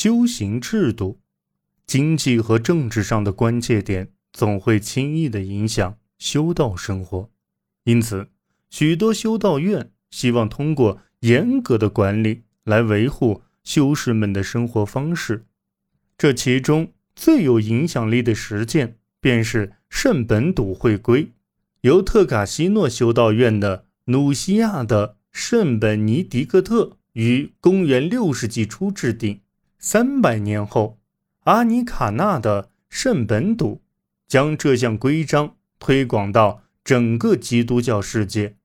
修行制度、经济和政治上的关键点总会轻易地影响修道生活，因此，许多修道院希望通过严格的管理来维护修士们的生活方式。这其中最有影响力的实践，便是圣本笃会规，由特卡西诺修道院的努西亚的圣本尼迪克特于公元六世纪初制定。三百年后，阿尼卡纳的圣本笃将这项规章推广到整个基督教世界。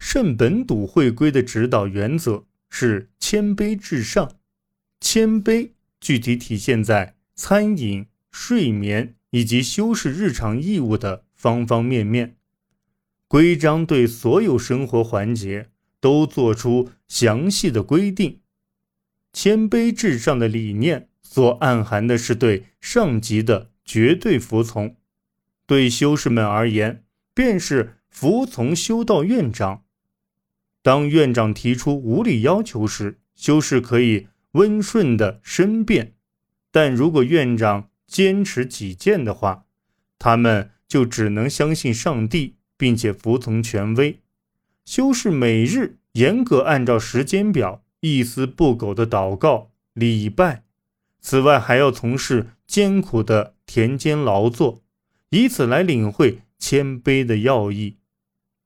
圣本笃会规的指导原则是谦卑至上。谦卑具体体现在餐饮、睡眠以及修饰日常义务的方方面面。规章对所有生活环节都做出详细的规定。谦卑至上的理念所暗含的是对上级的绝对服从，对修士们而言，便是服从修道院长。当院长提出无理要求时，修士可以温顺的申辩；但如果院长坚持己见的话，他们就只能相信上帝，并且服从权威。修士每日严格按照时间表。一丝不苟的祷告礼拜，此外还要从事艰苦的田间劳作，以此来领会谦卑的要义。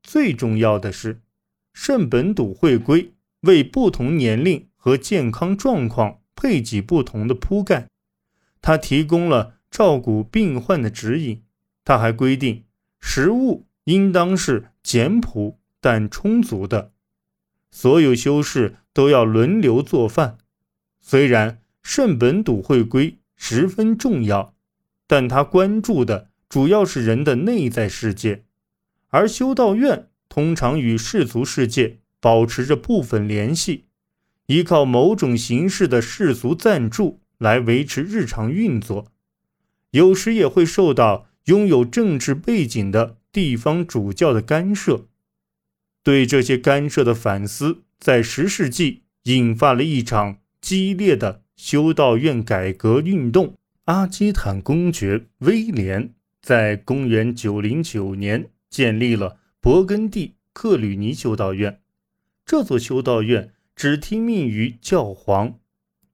最重要的是，圣本笃会规为不同年龄和健康状况配给不同的铺盖，他提供了照顾病患的指引。他还规定，食物应当是简朴但充足的。所有修士都要轮流做饭。虽然圣本笃会规十分重要，但他关注的主要是人的内在世界，而修道院通常与世俗世界保持着部分联系，依靠某种形式的世俗赞助来维持日常运作，有时也会受到拥有政治背景的地方主教的干涉。对这些干涉的反思，在十世纪引发了一场激烈的修道院改革运动。阿基坦公爵威廉在公元909年建立了勃艮第克吕尼修道院。这座修道院只听命于教皇，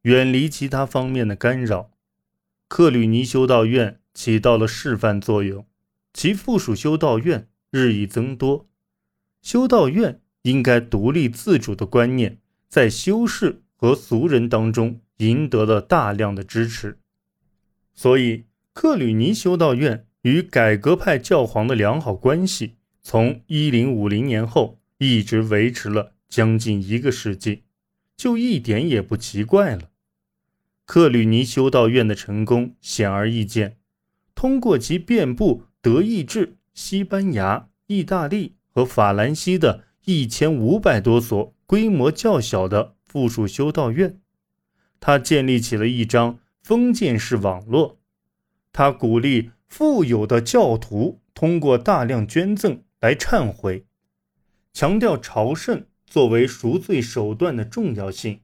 远离其他方面的干扰。克吕尼修道院起到了示范作用，其附属修道院日益增多。修道院应该独立自主的观念，在修士和俗人当中赢得了大量的支持，所以克吕尼修道院与改革派教皇的良好关系，从一零五零年后一直维持了将近一个世纪，就一点也不奇怪了。克吕尼修道院的成功显而易见，通过其遍布德意志、西班牙、意大利。和法兰西的一千五百多所规模较小的附属修道院，他建立起了一张封建式网络。他鼓励富有的教徒通过大量捐赠来忏悔，强调朝圣作为赎罪手段的重要性，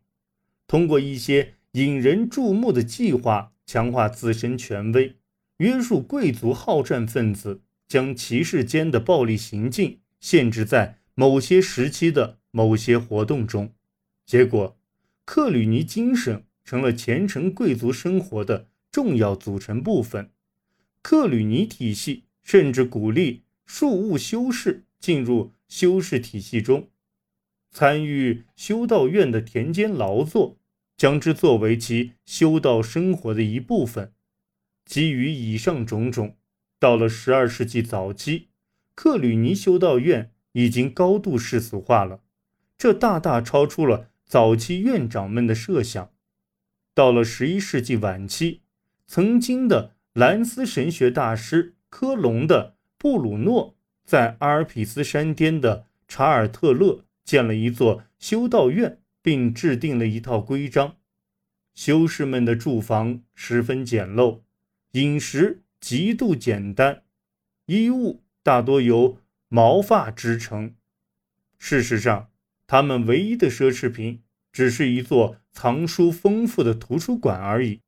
通过一些引人注目的计划强化自身权威，约束贵族好战分子，将骑士间的暴力行径。限制在某些时期的某些活动中，结果，克吕尼精神成了虔诚贵族生活的重要组成部分。克吕尼体系甚至鼓励庶务修士进入修士体系中，参与修道院的田间劳作，将之作为其修道生活的一部分。基于以上种种，到了十二世纪早期。克吕尼修道院已经高度世俗化了，这大大超出了早期院长们的设想。到了十一世纪晚期，曾经的兰斯神学大师科隆的布鲁诺在阿尔匹斯山巅的查尔特勒建了一座修道院，并制定了一套规章。修士们的住房十分简陋，饮食极度简单，衣物。大多由毛发织成。事实上，他们唯一的奢侈品只是一座藏书丰富的图书馆而已。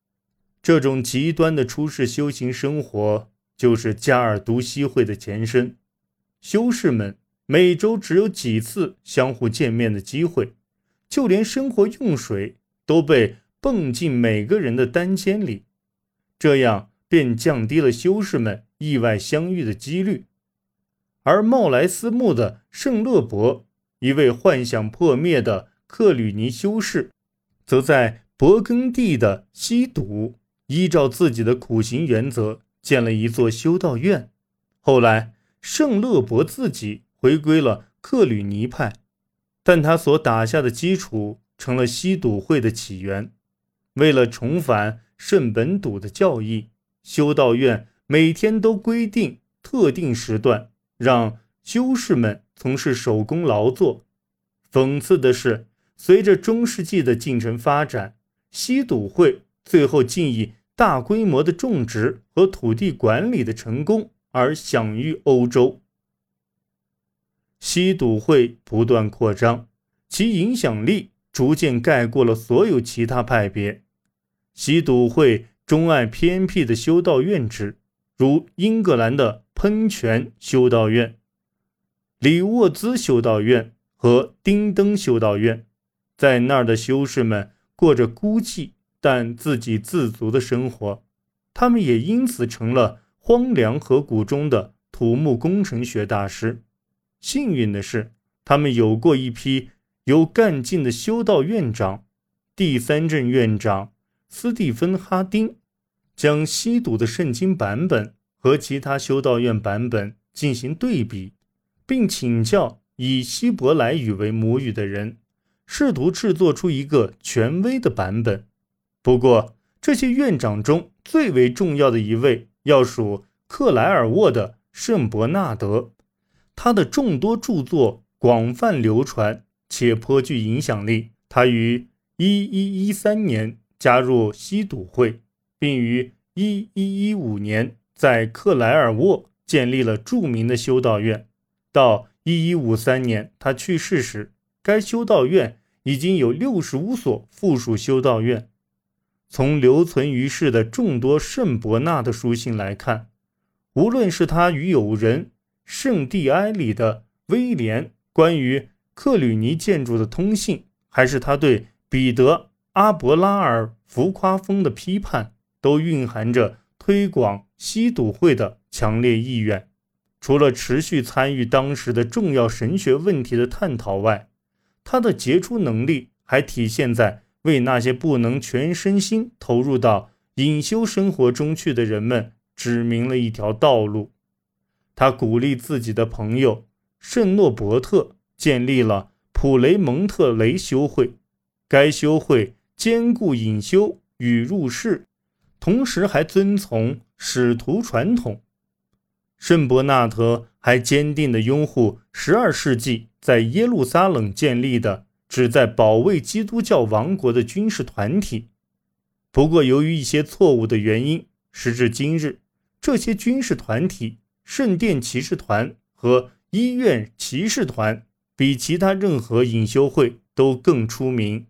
这种极端的出世修行生活，就是加尔都西会的前身。修士们每周只有几次相互见面的机会，就连生活用水都被泵进每个人的单间里，这样便降低了修士们意外相遇的几率。而茂莱斯墓的圣勒伯，一位幻想破灭的克吕尼修士，则在勃艮第的西堵。依照自己的苦行原则建了一座修道院。后来，圣勒伯自己回归了克吕尼派，但他所打下的基础成了西堵会的起源。为了重返圣本笃的教义，修道院每天都规定特定时段让修士们从事手工劳作。讽刺的是，随着中世纪的进程发展，西笃会。最后，竟以大规模的种植和土地管理的成功而享誉欧洲。西笃会不断扩张，其影响力逐渐盖过了所有其他派别。西笃会钟爱偏僻的修道院制，如英格兰的喷泉修道院、里沃兹修道院和丁登修道院，在那儿的修士们过着孤寂。但自给自足的生活，他们也因此成了荒凉河谷中的土木工程学大师。幸运的是，他们有过一批有干劲的修道院长。第三任院长斯蒂芬·哈丁将西毒的圣经版本和其他修道院版本进行对比，并请教以希伯来语为母语的人，试图制作出一个权威的版本。不过，这些院长中最为重要的一位要数克莱尔沃的圣伯纳德。他的众多著作广泛流传且颇具影响力。他于1113年加入西笃会，并于1115年在克莱尔沃建立了著名的修道院。到1153年他去世时，该修道院已经有65所附属修道院。从留存于世的众多圣伯纳的书信来看，无论是他与友人圣蒂埃里的威廉关于克吕尼建筑的通信，还是他对彼得阿伯拉尔浮夸风的批判，都蕴含着推广西笃会的强烈意愿。除了持续参与当时的重要神学问题的探讨外，他的杰出能力还体现在。为那些不能全身心投入到隐修生活中去的人们指明了一条道路。他鼓励自己的朋友圣诺伯特建立了普雷蒙特雷修会，该修会兼顾隐修与入世，同时还遵从使徒传统。圣伯纳特还坚定地拥护12世纪在耶路撒冷建立的。旨在保卫基督教王国的军事团体，不过由于一些错误的原因，时至今日，这些军事团体——圣殿骑士团和医院骑士团——比其他任何隐修会都更出名。